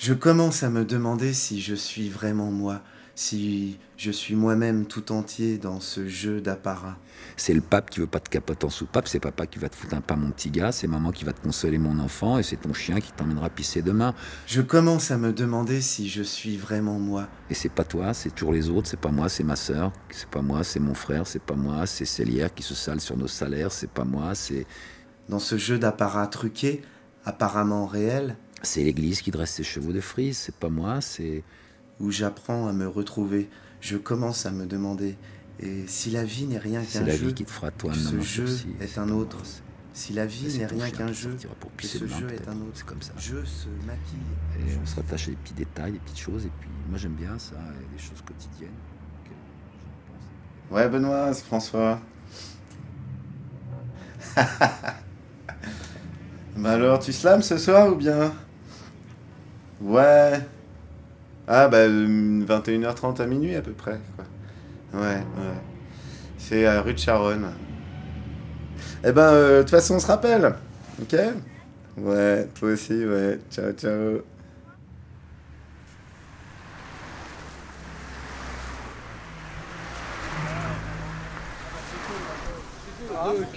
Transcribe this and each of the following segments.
Je commence à me demander si je suis vraiment moi, si je suis moi-même tout entier dans ce jeu d'apparat. C'est le pape qui veut pas de capote en soupape, c'est papa qui va te foutre un pas mon petit gars, c'est maman qui va te consoler mon enfant et c'est ton chien qui t'emmènera pisser demain. Je commence à me demander si je suis vraiment moi. Et c'est pas toi, c'est toujours les autres, c'est pas moi, c'est ma sœur, c'est pas moi, c'est mon frère, c'est pas moi, c'est Célière qui se sale sur nos salaires, c'est pas moi, c'est... Dans ce jeu d'apparat truqué, apparemment réel, C'est l'église qui dresse ses chevaux de frise, c'est pas moi, c'est... où j'apprends à me retrouver, je commence à me demander et si la vie n'est rien C'est qu'un la jeu, vie qui te fera toi ce jeu aussi. est un autre. Si la vie n'est rien qu'un jeu, pour que ce jeu est un autre. C'est comme ça. Je se maquille. Et je on se rattache à des petits détails, des petites choses, et puis moi j'aime bien ça, et des choses quotidiennes. Ouais, Benoît, c'est François. bah alors, tu slams ce soir ou bien? Ouais. Ah, bah, euh, 21h30 à minuit à peu près, quoi. Ouais, ouais. C'est rue de Charonne. Eh ben, euh, de toute façon, on se rappelle. Ok? Ouais, toi aussi, ouais. Ciao, ciao.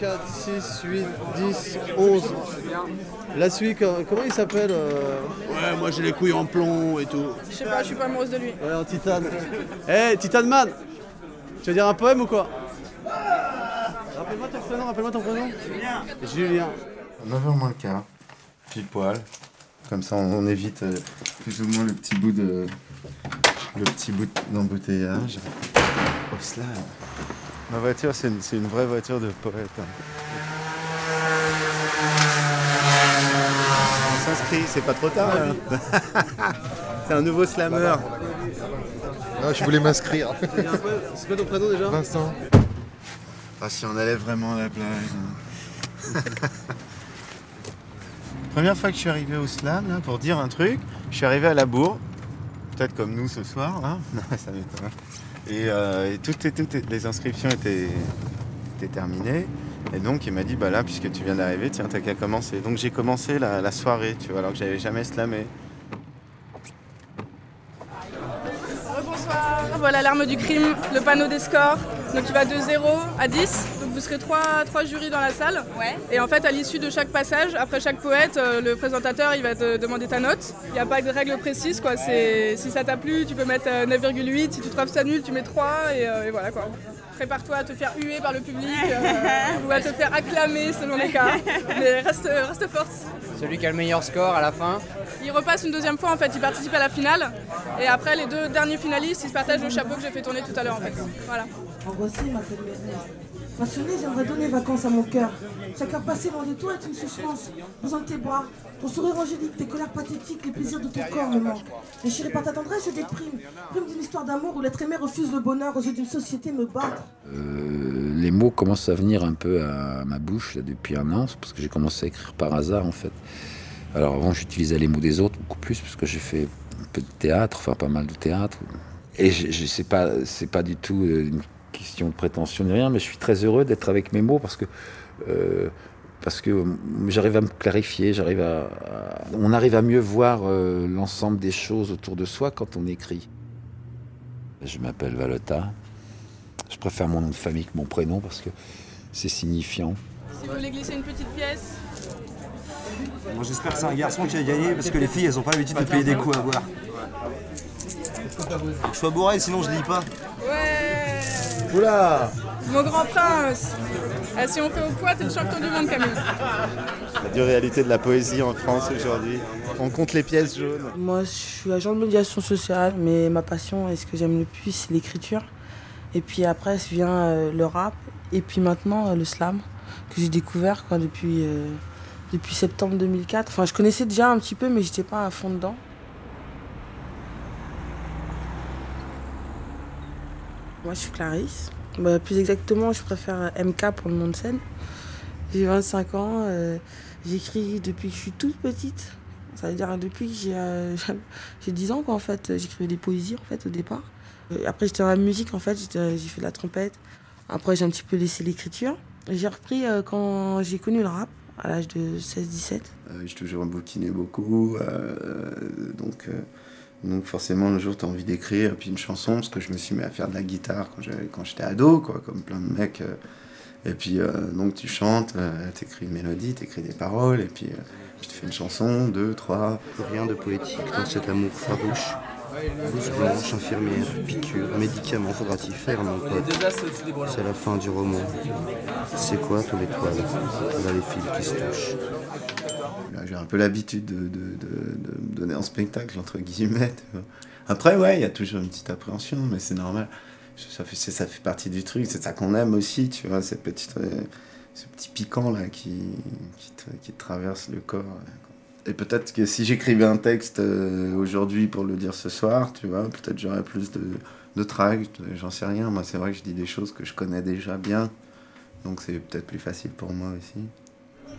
4, 6, 8, 10, 11. La suite, co- comment il s'appelle euh, Ouais, moi j'ai les couilles en plomb et tout. Je sais pas, je suis pas amoureuse de lui. Ouais, en titane. Eh, Titan Man Tu veux dire un poème ou quoi? Rappelle-moi ton prénom, rappelle-moi ton prénom. Julien. Julien. 9h moins le quart. Pile poil. Comme ça, on évite euh, plus ou moins le petit bout de. le petit bout d'embouteillage. Oh, cela. Ma voiture, c'est une, vraie voiture de poète. hein. On s'inscrit, c'est pas trop tard. là. c'est un nouveau slammer. Non, je voulais m'inscrire. C'est quoi ton prénom déjà? Vincent. Ah, si on allait vraiment la blague. hein. Première fois que je suis arrivé au slam, là, pour dire un truc, je suis arrivé à la bourre, peut-être comme nous ce soir. Non, ça m'étonne. Et, euh, et toutes, toutes les inscriptions étaient, étaient terminées. Et donc il m'a dit, bah là, puisque tu viens d'arriver, tiens, t'as qu'à commencer. Donc j'ai commencé la, la soirée, tu vois, alors que j'avais jamais slamé. Bonsoir. Voilà l'arme du crime, le panneau des scores. Donc il va de 0 à 10. Vous serez trois, trois jurys dans la salle. Ouais. Et en fait, à l'issue de chaque passage, après chaque poète, euh, le présentateur il va te demander ta note. Il n'y a pas de règle précise. Quoi. C'est, si ça t'a plu, tu peux mettre euh, 9,8. Si tu trouves ça nul, tu mets 3. Et, euh, et voilà quoi. Prépare-toi à te faire huer par le public euh, ou à te faire acclamer selon les cas. Mais reste, reste forte. Celui qui a le meilleur score à la fin. Il repasse une deuxième fois en fait, il participe à la finale. Et après les deux derniers finalistes, ils se partagent le chapeau que j'ai fait tourner tout à l'heure en fait. Voilà. En voici ma Passionné, j'aimerais donner vacances à mon cœur. Chaque heure passée loin de toi est une souffrance. Besoin tes bras, ton sourire angélique, tes colères pathétiques, les plaisirs de ton corps me manquent. Déchiré par ta tendresse, je déprime. Prime d'une histoire d'amour où l'être aimé refuse le bonheur aux yeux d'une société me battre. Euh, les mots commencent à venir un peu à ma bouche là, depuis un an, parce que j'ai commencé à écrire par hasard en fait. Alors avant j'utilisais les mots des autres beaucoup plus parce que j'ai fait un peu de théâtre, enfin pas mal de théâtre. Et je, je sais pas, c'est pas du tout euh, une question de prétention ni rien, mais je suis très heureux d'être avec mes mots parce que euh, parce que euh, j'arrive à me clarifier, j'arrive à, à- on arrive à mieux voir euh, l'ensemble des choses autour de soi quand on écrit. Je m'appelle Valota. Je préfère mon nom de famille que mon prénom parce que c'est signifiant. Si vous voulez glisser une petite pièce, Moi j'espère que c'est un garçon qui a gagné parce que les filles elles ont pas l'habitude de payer des coups à boire. Faut que je sois bourré sinon je lis pas. ouais Oula Mon grand prince Ah, Si on fait au poids, t'es le champion du monde Camille. La dure réalité de la poésie en France aujourd'hui. On compte les pièces jaunes. Moi, je suis agent de médiation sociale, mais ma passion et ce que j'aime le plus, c'est l'écriture. Et puis après, vient euh, le rap, et puis maintenant euh, le slam, que j'ai découvert quoi, depuis, euh, depuis septembre 2004. Enfin, je connaissais déjà un petit peu, mais j'étais pas à fond dedans. Moi, je suis Clarisse. Bah, plus exactement, je préfère MK pour le nom de scène. J'ai 25 ans, euh, j'écris depuis que je suis toute petite. Ça veut dire depuis que j'ai euh, j'ai 10 ans quoi, en fait, j'écrivais des poésies en fait au départ. Euh, Après j'étais dans la musique en fait, j'ai fait de la trompette. Après j'ai un petit peu laissé l'écriture. J'ai repris euh, quand j'ai connu le rap à l'âge de 16-17. Euh, j'ai toujours bouquiné beaucoup, euh, donc euh, donc forcément, le jour, tu as envie d'écrire, puis une chanson, parce que je me suis mis à faire de la guitare quand j'étais ado, quoi, comme plein de mecs. euh. et puis, euh, donc tu chantes, tu écris une mélodie, tu écris des paroles, et puis, euh, puis tu fais une chanson, deux, trois. Rien de poétique dans cet amour farouche. Blouse blanche, infirmière, piqûre, médicament, faudra-t-il faire, mon pote? C'est la fin du roman. C'est quoi tous les toiles Là, les fils qui se touchent. J'ai un peu l'habitude de, de- de- me donner en spectacle, entre guillemets. Après, ouais, il y a toujours une petite appréhension, mais c'est normal. Ça fait, ça fait partie du truc, c'est ça qu'on aime aussi, tu vois, cette petite, euh, ce petit piquant là qui, qui, qui traverse le corps. Et peut-être que si j'écrivais un texte euh, aujourd'hui pour le dire ce soir, tu vois, peut-être j'aurais plus de, de tract, j'en sais rien. Moi, c'est vrai que je dis des choses que je connais déjà bien, donc c'est peut-être plus facile pour moi aussi.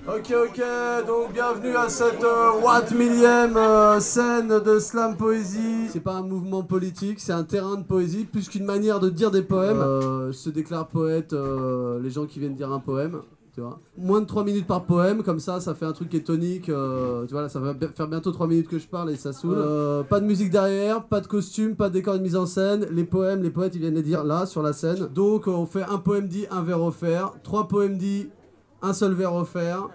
Ok, ok, donc bienvenue à cette euh, Watt millième euh, scène de slam poésie. C'est pas un mouvement politique, c'est un terrain de poésie, plus qu'une manière de dire des poèmes. Euh, se déclarent poètes euh, les gens qui viennent dire un poème. Tu vois. Moins de 3 minutes par poème, comme ça, ça fait un truc qui est tonique. euh, tu vois, là, ça va faire bientôt 3 minutes que je parle et ça saoule. Euh, pas de musique derrière, pas de costume, pas de décor de mise en scène. Les poèmes, les poètes, ils viennent les dire là, sur la scène. Donc, euh, on fait un poème dit, un vers offert. Trois poèmes dit, un seul vers offert.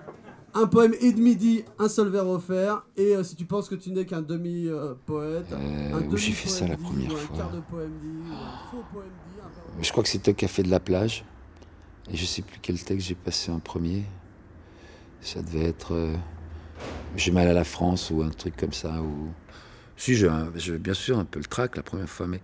Un poème et demi dit, un seul vers offert. Et euh, si tu penses que tu n'es qu'un demi-poète, Euh, un où j'ai fait ça la première ou un fois. quart de poème dit, un faux poème dit, un Je crois que c'était Café de la Plage. Et je sais plus quel texte j'ai passé en premier. Ça devait être euh, J'ai mal à la France ou un truc comme ça. Ou... Si, j'ai bien sûr un peu le trac la première fois, mais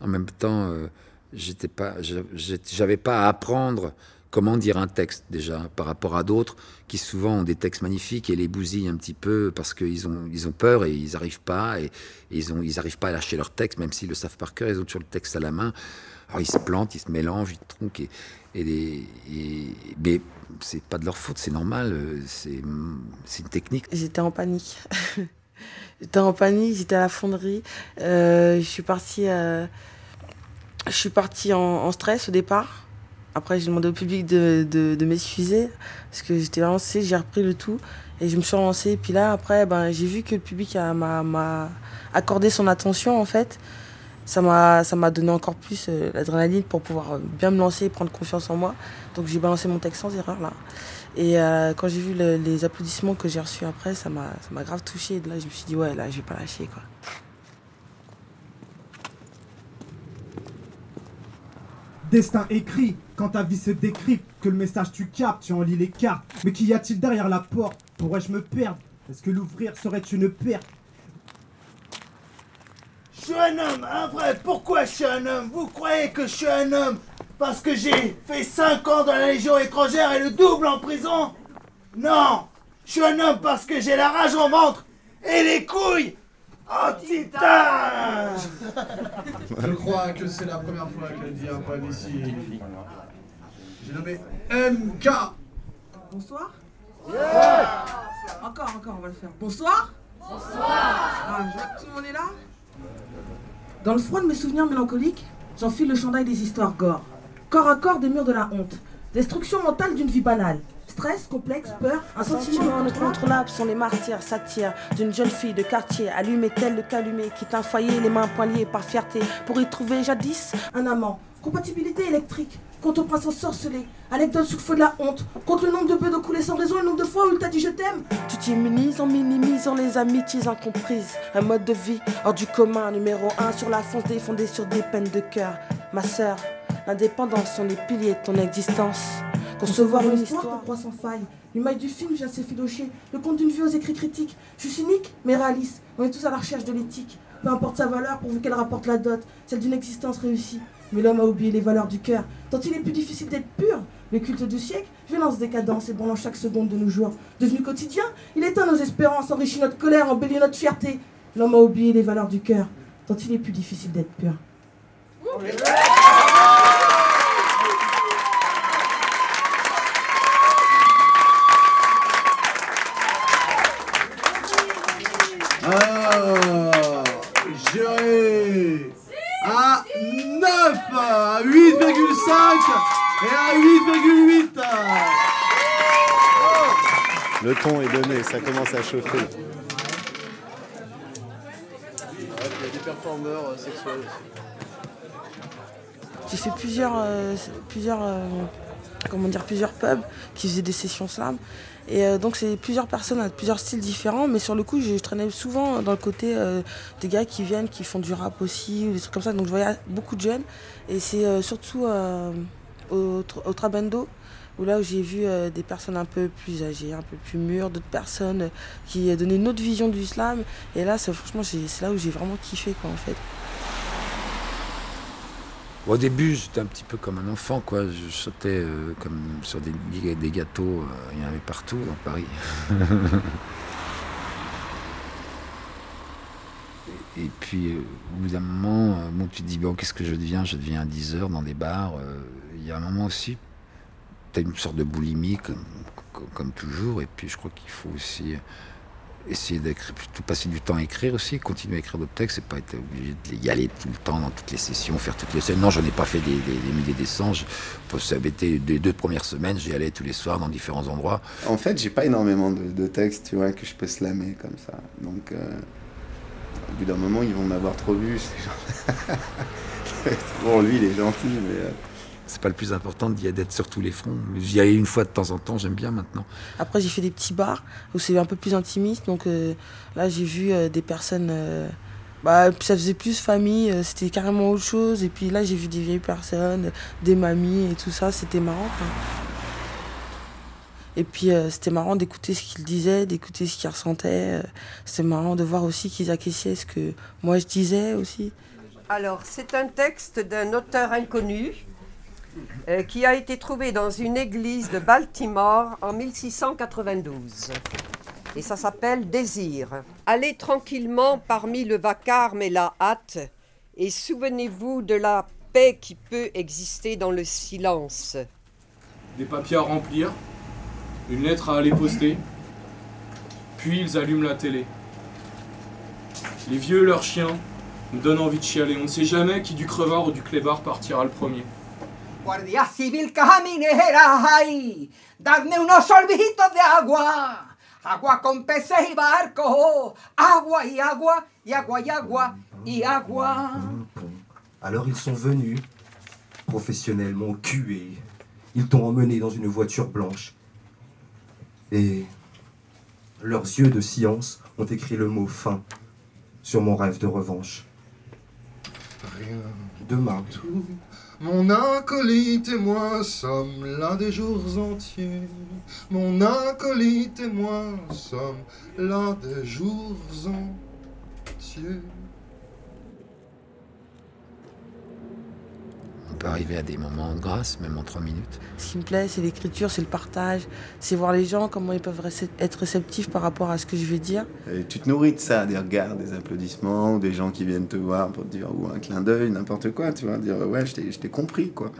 en même temps, euh, j'étais pas, j'avais pas à apprendre comment dire un texte déjà par rapport à d'autres qui souvent ont des textes magnifiques et les bousillent un petit peu parce qu'ils ont, ils ont peur et ils n'arrivent pas et, ils ont, ils pas à lâcher leur texte même s'ils le savent par cœur, ils ont toujours le texte à la main. Alors ils se plantent, ils se mélangent, ils tronquent et, et, mais c'est pas de leur faute, c'est normal, c'est c'est une technique. J'étais en panique. j'étais en panique, j'étais à la fonderie. Euh, je suis partie, euh, je suis partie en stress au départ. Après, j'ai demandé au public de, de, de m'excuser parce que j'étais stressée, j'ai repris le tout et je me suis relancée. Puis là, après, ben, j'ai vu que le public m'a accordé son attention en fait. Ça m'a donné encore plus euh, l'adrénaline pour pouvoir euh, bien me lancer et prendre confiance en moi. Donc j'ai balancé mon texte sans erreur là. Et euh, quand j'ai vu le- les applaudissements que j'ai reçus après, ça m'a ça m'a grave touché. Là, je me suis dit, ouais, là, je vais pas lâcher, quoi. Destin écrit, quand ta vie se décrypte, que le message tu captes, tu en lis les cartes. Mais qu'y a-t-il derrière la porte? Pourrais-je me perdre? Est-ce que l'ouvrir serait une perte? Je suis un homme, un vrai. Pourquoi je suis un homme? Vous croyez que je suis un homme? Parce que j'ai fait 5 ans dans la Légion étrangère et le double en prison? Non. Je suis un homme parce que j'ai la rage au ventre et les couilles en titane Je crois que c'est la première fois qu'elle dit un poème ici. J'ai nommé MK. Bonsoir Encore, encore, on va le faire. Bonsoir Bonsoir ah, je vois que tout le monde est là Dans le froid de mes souvenirs mélancoliques, j'enfile le chandail des histoires gore. Corps à corps des murs de la honte. Destruction mentale d'une vie banale. Stress, complexe, peur, un sentiment incontrôlable. sont les martyrs, satires d'une jeune fille de quartier, allumée tel le calumet, quitte un foyer, les mains poignées par fierté, pour y trouver jadis un amant. Compatibilité électrique. Contre au prince ensorcelé. Anecdote sur le feu de la honte. Contre le nombre de bœufs de coulés sans raison et le nombre de fois où il t'a dit je t'aime. Tu t'immunises en minimisant les amitiés incomprises. Un mode de vie hors du commun, numéro un sur la foncée fondée sur des peines de cœur. Ma sœur, l'indépendance sont les piliers de ton existence. Concevoir une histoire qu'on croit sans faille. L'image du film vient s'effilocher. Le conte d'une vie aux écrits critiques. Je suis cynique, mais réaliste. On est tous à la recherche de l'éthique. Peu importe sa valeur, pourvu qu'elle rapporte la dot, celle d'une existence réussie. Mais l'homme a oublié les valeurs du cœur. Tant il est plus difficile d'être pur. Le culte du siècle, violence décadence, ébranlant chaque seconde de nos jours. Devenu quotidien, il éteint nos espérances, enrichit notre colère, embellit notre fierté. L'homme a oublié les valeurs du cœur. Tant il est plus difficile d'être pur. Et à 8,8. Le ton est donné, ça commence à chauffer. il y a des performeurs sexuels aussi. J'ai fait plusieurs, euh, plusieurs, euh, comment dire, plusieurs pubs qui faisaient des sessions slam. Et euh, donc c'est plusieurs personnes avec plusieurs styles différents, mais sur le coup je, je traînais souvent dans le côté euh, des gars qui viennent, qui font du rap aussi, ou des trucs comme ça. Donc je voyais beaucoup de jeunes. Et c'est euh, surtout euh, au, Tr- au Trabendo, où là où j'ai vu euh, des personnes un peu plus âgées, un peu plus mûres, d'autres personnes euh, qui donnaient une autre vision du slam. Et là, franchement, c'est là où j'ai vraiment kiffé, quoi, en fait. Au début, j'étais un petit peu comme un enfant, quoi. Je sautais euh, comme sur des, des gâteaux. il y en avait partout dans Paris. et, et puis, euh, au bout d'un moment, euh, bon, tu te dis, bon, qu'est-ce que je deviens? Je deviens un 10 heures dans des bars. euh, Il y a un moment aussi, tu as une sorte de boulimie, comme, comme- toujours. Et puis, je crois qu'il faut aussi essayer d'écrire, plutôt passer du temps à écrire aussi, continuer à écrire d'autres textes, c'est pas être obligé d'y aller tout le temps dans toutes les sessions, faire toutes les scènes. Non, je n'ai pas fait des, des, des milliers des cents. Ça deux premières semaines, j'y allais tous les soirs dans différents endroits. En fait, j'ai pas énormément de, de textes, tu vois, que je peux slammer comme ça. Donc, euh, au bout d'un moment, ils vont m'avoir trop vu, Bon, lui, il est gentil, mais... euh, C'est pas le plus important d'être sur tous les fronts. J'y allais une fois de temps en temps, j'aime bien maintenant. Après, j'ai fait des petits bars où c'est un peu plus intimiste. Donc euh, là, j'ai vu euh, des personnes. euh, bah, ça faisait plus famille, euh, c'était carrément autre chose. Et puis là, j'ai vu des vieilles personnes, des mamies et tout ça. C'était marrant. quoi. Et puis, euh, c'était marrant d'écouter ce qu'ils disaient, d'écouter ce qu'ils ressentaient. euh, C'était marrant de voir aussi qu'ils acquiesçaient ce que moi je disais aussi. Alors, c'est un texte d'un auteur inconnu euh, qui a été trouvé dans une église de Baltimore en 1692. Et ça s'appelle Désir. Allez tranquillement parmi le vacarme et la hâte, et souvenez-vous de la paix qui peut exister dans le silence. des papiers à remplir, une lettre à aller poster, puis ils allument la télé. Les vieux et leurs chiens nous donnent envie de chialer. On ne sait jamais qui du crevard ou du clébard partira le premier. Guardia civil caminera dadme unos sorbitos de agua, agua con peces y barcos, agua y agua, y agua y agua, y agua. Alors ils sont venus, professionnellement cués. Ils t'ont emmené dans une voiture blanche. Et leurs yeux de science ont écrit le mot fin sur mon rêve de revanche. Rien. Demain, Mon acolyte et moi sommes l'un des jours entiers. Mon acolyte et moi sommes l'un des jours entiers. On peut arriver à des moments de grâce, même en trois minutes. Ce qui me plaît, c'est l'écriture, c'est le partage, c'est voir les gens, comment ils peuvent être réceptifs par rapport à ce que je vais dire. Et tu te nourris de ça, des regards, des applaudissements, ou des gens qui viennent te voir pour te dire, ou un clin d'œil, n'importe quoi, tu vois, dire, ouais, je t'ai je t'ai compris, quoi.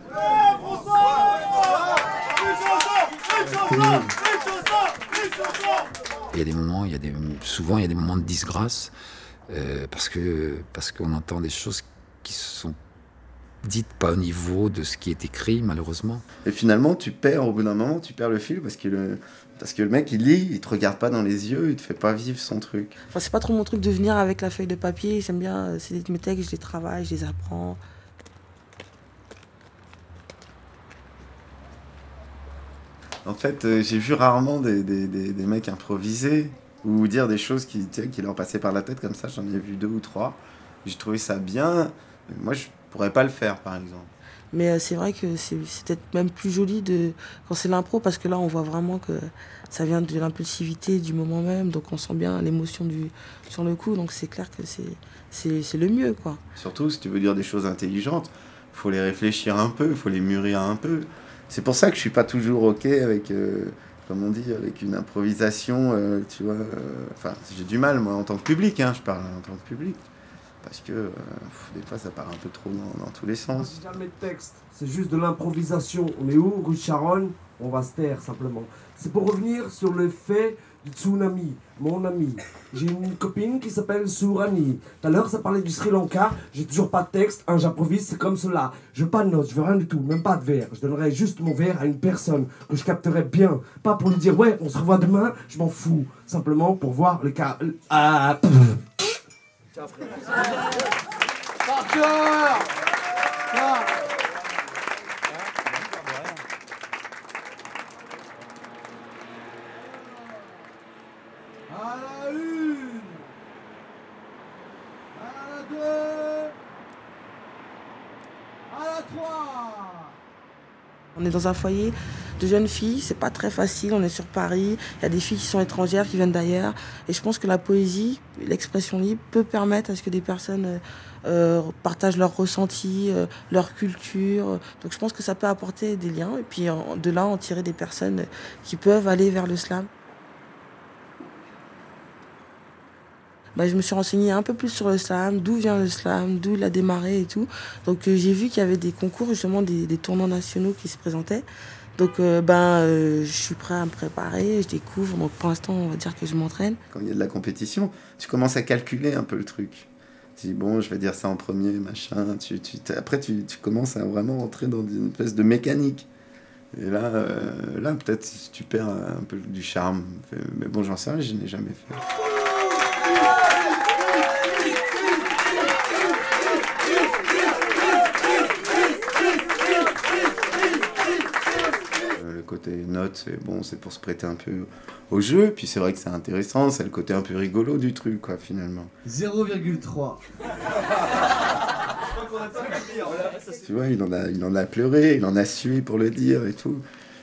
Il y a des moments, il y a des, souvent il y a des moments de disgrâce euh, parce que parce qu'on entend des choses qui sont dites pas au niveau de ce qui est écrit malheureusement. Et finalement, tu perds, au bout d'un moment, tu perds le fil parce que le, parce que le mec, il lit, il te regarde pas dans les yeux, il te fait pas vivre son truc. Enfin, c'est pas trop mon truc de venir avec la feuille de papier. J'aime bien, euh, c'est mes textes, je les travaille, je les apprends. En fait, euh, j'ai vu rarement des, des, des, des mecs improviser ou dire des choses qui, qui leur passaient par la tête comme ça. J'en ai vu deux ou trois. J'ai trouvé ça bien. Moi, je pourrais pas le faire, par exemple. Mais euh, c'est vrai que c'est peut-être même plus joli de, quand c'est l'impro, parce que là, on voit vraiment que ça vient de l'impulsivité du moment même. Donc, on sent bien l'émotion du sur le coup. Donc, c'est clair que c'est le mieux, quoi. Surtout, si tu veux dire des choses intelligentes, faut les réfléchir un peu, faut les mûrir un peu. C'est pour ça que je suis pas toujours ok avec, euh, comme on dit, avec une improvisation, euh, tu vois. euh, Enfin, j'ai du mal, moi, en tant que public, hein, je parle en tant que public. Parce que euh, des fois, ça part un peu trop dans, tous les sens. jamais de texte, c'est juste de l'improvisation. On est où Rue Charonne? On va se taire simplement. C'est pour revenir sur le fait du tsunami, mon ami. J'ai une copine qui s'appelle Sourani. Tout à l'heure, ça parlait du Sri Lanka. J'ai toujours pas de texte, hein, j'improvise, c'est comme cela. Je veux pas de notes, je veux rien du tout, même pas de verre. Je donnerai juste mon verre à une personne que je capterai bien. Pas pour lui dire, ouais, on se revoit demain, je m'en fous. Simplement pour voir le cas. Ah. Parker Ah. À la une À la deux À la trois On est dans un foyer de jeunes filles, c'est pas très facile, on est sur Paris, il y a des filles qui sont étrangères, qui viennent d'ailleurs, et je pense que la poésie, l'expression libre peut permettre à ce que des personnes euh, euh, partagent leurs ressentis, euh, leur culture, donc je pense que ça peut apporter des liens, et puis de là en tirer des personnes qui peuvent aller vers le slam. Bah, je me suis renseignée un peu plus sur le slam, d'où vient le slam, d'où il a démarré et tout. Donc j'ai vu qu'il y avait des concours, justement des, des tournois nationaux qui se présentaient. Donc euh, ben, euh, je suis prêt à me préparer, je découvre. Donc pour l'instant, on va dire que je m'entraîne. Quand il y a de la compétition, tu commences à calculer un peu le truc. Tu dis, bon, je vais dire ça en premier, machin. Tu, tu, après, tu, tu commences à vraiment entrer dans une espèce de mécanique. Et là, euh, là peut-être tu perds un peu du charme. Mais bon, j'en sais rien, je n'ai jamais fait. Euh, Le côté note, c'est bon, c'est pour se prêter un peu au jeu. Puis c'est vrai que c'est intéressant, c'est le côté un peu rigolo du truc, quoi, finalement. 0,3. Tu vois, il en a, il en a pleuré, il en a sué pour le dire et tout.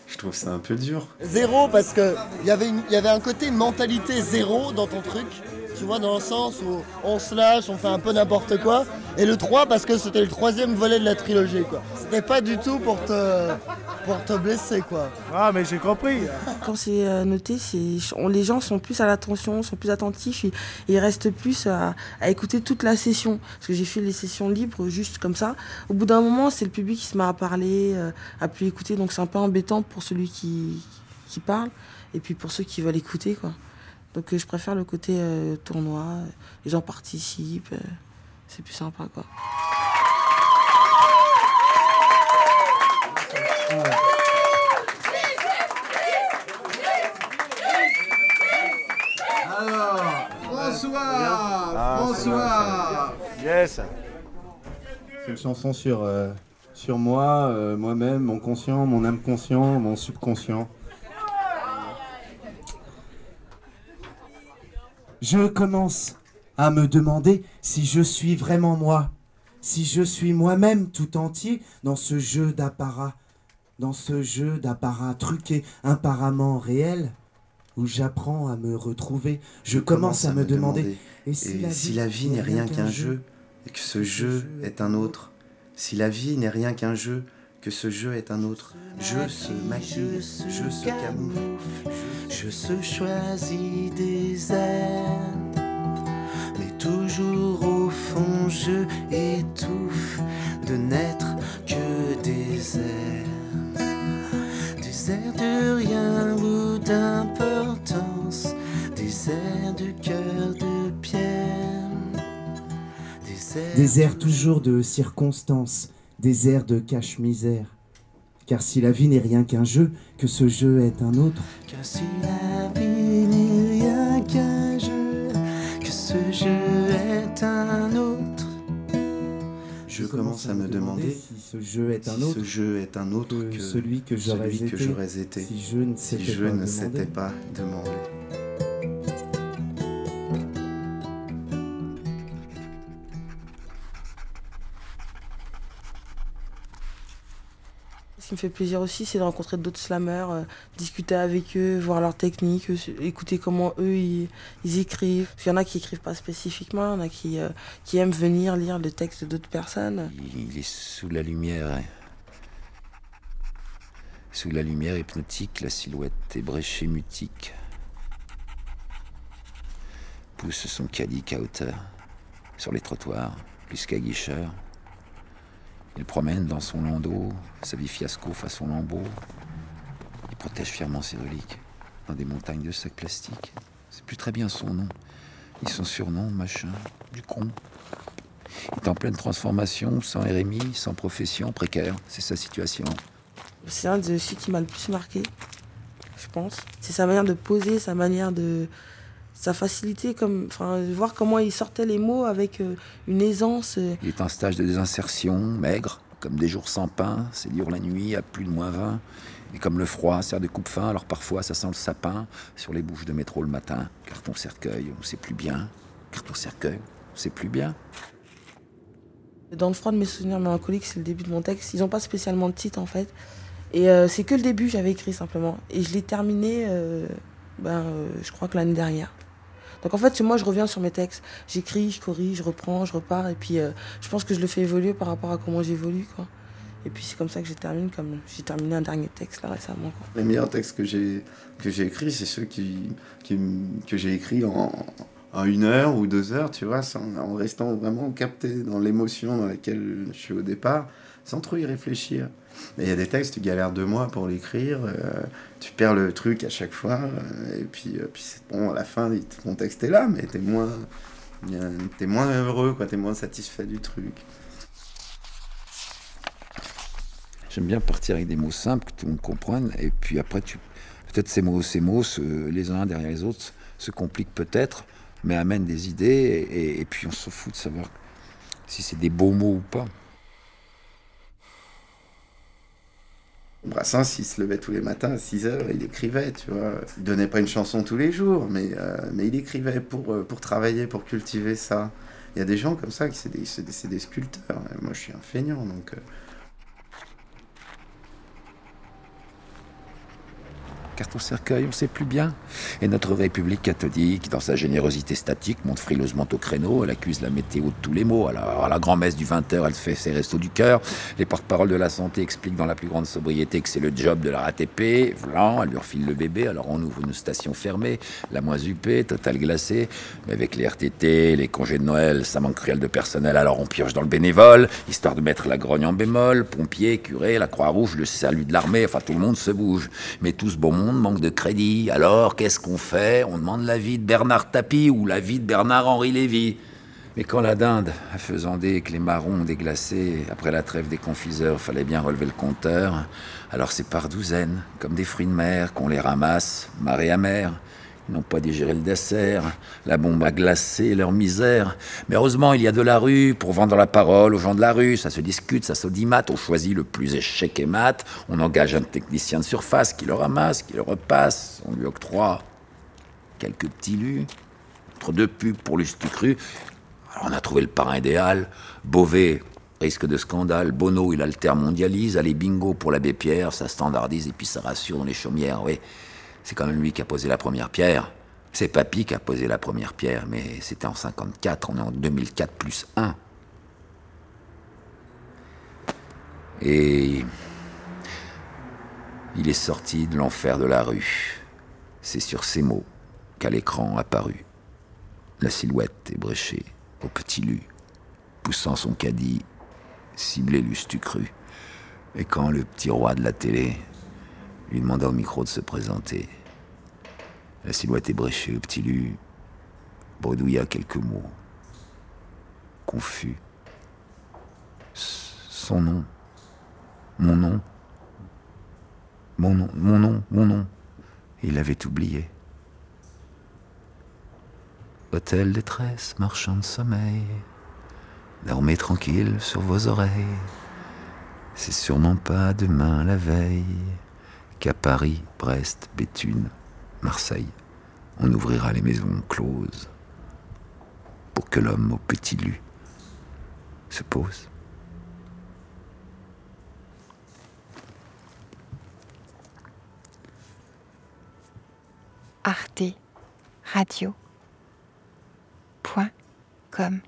Je trouve ça un peu dur. Zéro parce que il y avait une- y avait un côté une mentalité zéro dans ton truc. Tu vois, dans le sens où on se lâche, on fait un peu n'importe quoi. Et le 3 parce que c'était le troisième volet de la trilogie, quoi. C'était pas du tout pour te, pour te blesser, quoi. Ah, mais j'ai compris. Quand c'est euh, noté, c'est, on- les gens sont plus à l'attention, sont plus attentifs et, ils restent plus à, à écouter toute la session. Parce que j'ai fait les sessions libres juste comme ça. Au bout d'un moment, c'est le public qui se met à parler, euh, à plus écouter. Donc c'est un peu embêtant pour celui qui, qui parle et puis pour ceux qui veulent écouter. Quoi. Donc euh, je préfère le côté euh, tournoi, euh, les gens participent, euh, c'est plus sympa. Quoi. Alors, François Ah, François Yes C'est une chanson sur, euh, sur moi, euh, moi-même, mon conscient, mon âme conscient, mon subconscient. Je commence à me demander si je suis vraiment moi, si je suis moi-même tout entier dans ce jeu d'apparat, dans ce jeu d'apparat truqué, apparemment réel, où j'apprends à me retrouver. Je commence à me demander, et si la vie n'est rien qu'un jeu, et que ce jeu est un autre, si la vie n'est rien qu'un jeu, que ce jeu est un autre, je se maquille, je se camoufle, Je se choisis des ailes, mais toujours au fond je étouffe de n'être que des airs, des airs de rien ou d'importance, des airs de cœur de pierre, Des airs toujours de circonstance, des airs de cache-misère. Car si la vie n'est rien qu'un jeu, que ce jeu est un autre. Car si la vie n'est rien qu'un jeu, que ce jeu est un autre. Je commence à me demander si ce jeu est un si autre ce jeu est un autre que que, celui que j'aurais celui que été j'aurais été si je ne pas demandé. s'étais pas demandé. Qui me fait plaisir aussi, c'est de rencontrer d'autres slammers, euh, discuter avec eux, voir leurs techniques, euh, écouter comment eux ils, écrivent. Parce qu'il y en a qui écrivent pas spécifiquement, il y en a qui, euh, qui aiment venir lire le texte d'autres personnes. Il est sous la lumière. hein. Sous la lumière hypnotique, la silhouette ébréchée mutique pousse son calique à hauteur, sur les trottoirs, plus qu'à guicheur. Il promène dans son landau sa vie fiasco façon lambeau. Il protège fièrement ses reliques dans des montagnes de sacs plastiques. C'est plus très bien son nom, ni son surnom, machin, du con. Il est en pleine transformation, sans RMI, sans profession, précaire, c'est sa situation. C'est un de ceux qui m'a le plus marqué, je pense. C'est sa manière de poser, sa manière de. Ça facilitait comme, enfin, voir comment il sortait les mots avec euh, une aisance. euh. Il est en stage de désinsertion, maigre, comme des jours sans pain, c'est dur la nuit, à plus de moins 20. Et comme le froid sert de coupe-fin, alors parfois ça sent le sapin sur les bouches de métro le matin. Carton cercueil, on sait plus bien. Carton cercueil, on sait plus bien. Dans le froid de mes souvenirs mélancoliques, c'est le début de mon texte. Ils n'ont pas spécialement de titre en fait. Et euh, c'est que le début, j'avais écrit simplement. Et je l'ai terminé, euh, ben, euh, je crois que l'année dernière. Donc en fait, moi, je reviens sur mes textes. J'écris, je corrige, je reprends, je repars. Et puis euh, je pense que je le fais évoluer par rapport à comment j'évolue. quoi. Et puis c'est comme ça que j'ai terminé, comme j'ai terminé un dernier texte là récemment. Les meilleurs textes que j'ai que j'ai écrits, c'est ceux qui, qui que j'ai écrits en, en une heure ou deux heures, tu vois, en restant vraiment capté dans l'émotion dans laquelle je suis au départ, sans trop y réfléchir. Il y a des textes, tu galères deux mois pour l'écrire, euh, tu perds le truc à chaque fois, euh, et puis, euh, puis bon, à la fin, ton texte est là, mais t'es moins, t'es moins heureux, t'es moins satisfait du truc. J'aime bien partir avec des mots simples que tout le monde comprenne, et puis après, tu peut-être ces mots, ces mots, les uns derrière les autres, se compliquent peut-être, mais amènent des idées, et, et puis on s'en fout de savoir si c'est des beaux mots ou pas. Brassens, il se levait tous les matins à 6 heures, il écrivait, tu vois. Il donnait pas une chanson tous les jours, mais, euh, mais il écrivait pour, euh, pour travailler, pour cultiver ça. Il y a des gens comme ça qui c'est des, des, des sculpteurs. Et Moi, je suis un feignant, donc. Carton cercueil, on sait plus bien. Et notre République catholique, dans sa générosité statique, monte frileusement au créneau. Elle accuse la météo de tous les maux. Alors, à la grand-messe du 20h, elle fait ses restos du cœur. Les porte-paroles de la santé expliquent dans la plus grande sobriété que c'est le job de la RATP. Vlan, elle lui refile le bébé. Alors, on ouvre une station fermée, la moins huppée, totale glacée. Mais avec les RTT, les congés de Noël, ça manque cruel de personnel. Alors, on pioche dans le bénévole, histoire de mettre la grogne en bémol. Pompiers, curés, la Croix-Rouge, le salut de l'armée. Enfin, tout le monde se bouge. Mais tout ce beau monde manque de crédit. Alors, qu'est-ce qu'on fait? On demande l'avis de Bernard Tapie ou l'avis de Bernard-Henri Lévy. Mais quand la dinde a faisandé que les marrons déglacés, après la trêve des confiseurs, fallait bien relever le compteur, alors c'est par douzaines, comme des fruits de mer, qu'on les ramasse, marée amère. N'ont pas digéré le dessert, la bombe a glacé leur misère. Mais heureusement, il y a de la rue pour vendre la parole aux gens de la rue. Ça se discute, ça s'audimat. On choisit le plus échec et mat. On engage un technicien de surface qui le ramasse, qui le repasse. On lui octroie quelques petits lus, entre deux pubs pour l'Ustucru. Alors on a trouvé le parrain idéal. Beauvais, risque de scandale. Bono, il altermondialise. Allez, bingo pour l'abbé Pierre, ça standardise et puis ça rassure dans les chaumières. Oui, c'est quand même lui qui a posé la première pierre. C'est Papy qui a posé la première pierre, mais c'était en 54, on est en 2004 plus 1. Et il est sorti de l'enfer de la rue. C'est sur ces mots qu'à l'écran apparut la silhouette ébréchée au petit lu, poussant son caddie, ciblé l'ustu cru. Et quand le petit roi de la télé lui demanda au micro de se présenter, la silhouette ébréchée au petit lu bredouilla quelques mots, confus. Son nom, mon nom, mon nom, mon nom, mon nom. Il avait oublié. Hôtel détresse, marchand de sommeil, dormez tranquille sur vos oreilles. C'est sûrement pas demain la veille qu'à Paris, Brest, Béthune, Marseille, on ouvrira les maisons closes pour que l'homme au petit lu se pose. Arte Radio. Point com.